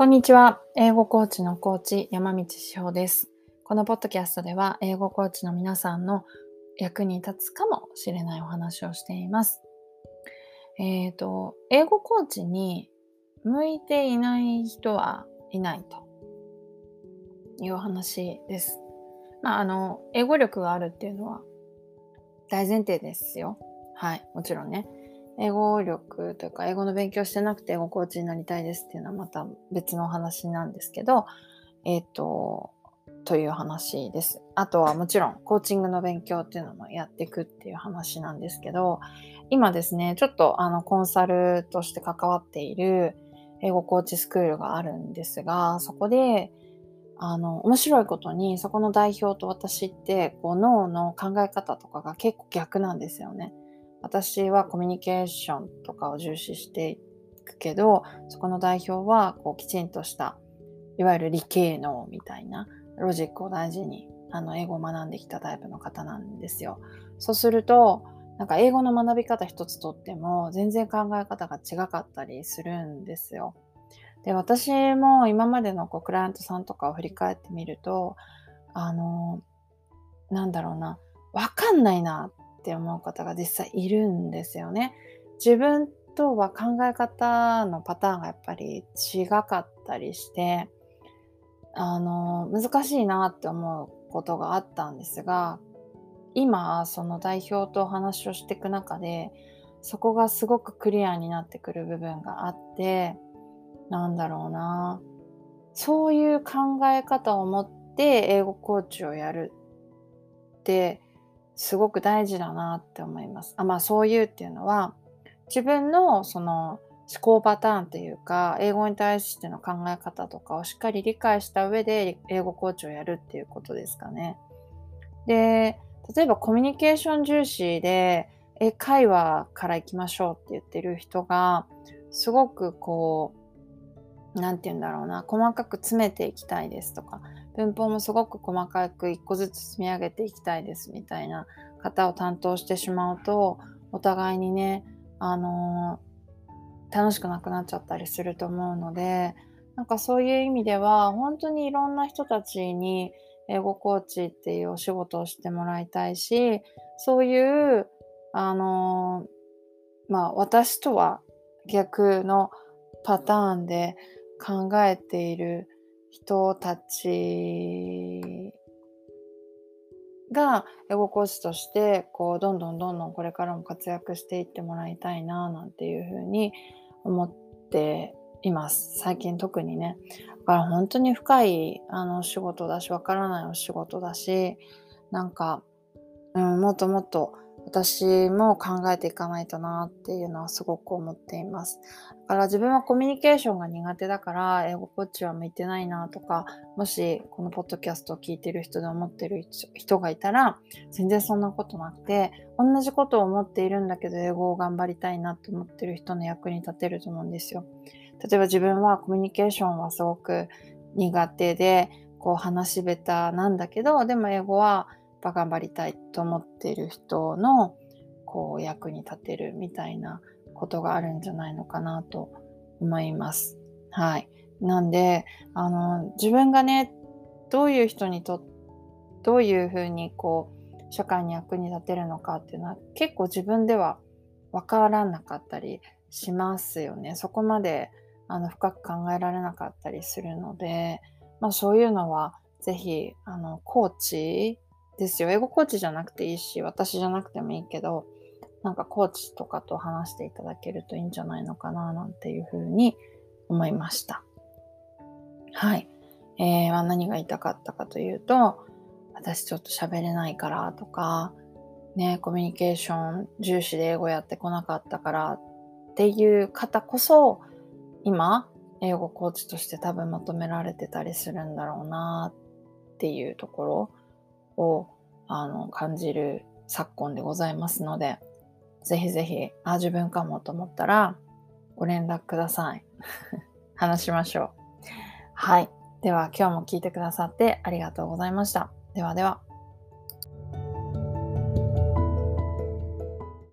こんにちは。英語コーチのコーチ、山道志保です。このポッドキャストでは、英語コーチの皆さんの役に立つかもしれないお話をしています。えっ、ー、と、英語コーチに向いていない人はいないというお話です。まあ、あの、英語力があるっていうのは大前提ですよ。はい、もちろんね。英語力というか、英語の勉強してなくて英語コーチになりたいですっていうのはまた別のお話なんですけど、えっ、ー、と、という話です。あとはもちろんコーチングの勉強っていうのもやっていくっていう話なんですけど、今ですね、ちょっとあのコンサルとして関わっている英語コーチスクールがあるんですが、そこで、あの、面白いことに、そこの代表と私って、こう、脳の考え方とかが結構逆なんですよね。私はコミュニケーションとかを重視していくけど、そこの代表はこうきちんとした、いわゆる理系能みたいな、ロジックを大事に、あの、英語を学んできたタイプの方なんですよ。そうすると、なんか英語の学び方一つとっても、全然考え方が違かったりするんですよ。で、私も今までのこうクライアントさんとかを振り返ってみると、あの、なんだろうな、わかんないなって思う方が実際いるんですよね。自分とは考え方のパターンがやっぱり違かったりして、あの、難しいなって思うことがあったんですが、今、その代表とお話をしていく中で、そこがすごくクリアになってくる部分があって、なんだろうな。そういう考え方を持って英語コーチをやるってすごく大事だなって思います。あまあそういうっていうのは自分のその思考パターンというか英語に対しての考え方とかをしっかり理解した上で英語コーチをやるっていうことですかね。で例えばコミュニケーション重視で英会話から行きましょうって言ってる人がすごくこう何て言うんだろうな細かく詰めていきたいですとか文法もすごく細かく一個ずつ積み上げていきたいですみたいな方を担当してしまうとお互いにね、あのー、楽しくなくなっちゃったりすると思うのでなんかそういう意味では本当にいろんな人たちに英語コーチっていうお仕事をしてもらいたいしそういうあのー、まあ私とは逆のパターンで考えている人たちがエゴコーチとしてこうどんどんどんどんこれからも活躍していってもらいたいななんていうふうに思っています。最近特にね。だから本当に深いあの仕事だしわからないお仕事だしなんか、うん、もっともっと私も考えていかないとなっていうのはすごく思っています。だから自分はコミュニケーションが苦手だから英語コーチは向いてないなとか、もしこのポッドキャストを聞いてる人で思ってる人がいたら、全然そんなことなくて、同じことを思っているんだけど英語を頑張りたいなって思ってる人の役に立てると思うんですよ。例えば自分はコミュニケーションはすごく苦手で、こう話し下手なんだけど、でも英語はぱ頑張りたいと思っている人のこう役に立てるみたいなことがあるんじゃないのかなと思います。はい。なんで、あの、自分がね、どういう人にと、どういうふうにこう、社会に役に立てるのかっていうのは結構自分ではわからなかったりしますよね。そこまであの深く考えられなかったりするので、まあそういうのはぜひ、あの、コーチですよ。英語コーチじゃなくていいし、私じゃなくてもいいけど、なんかコーチとかと話していただけるといいんじゃないのかな、なんていうふうに思いました。はい。えー、何が言いたかったかというと、私ちょっと喋れないからとか、ね、コミュニケーション重視で英語やってこなかったからっていう方こそ、今、英語コーチとして多分求められてたりするんだろうなっていうところをあの感じる昨今でございますので、ぜひぜひ、あ、自分かもと思ったら、ご連絡ください。話しましょう。はい。では、今日も聞いてくださってありがとうございました。ではでは。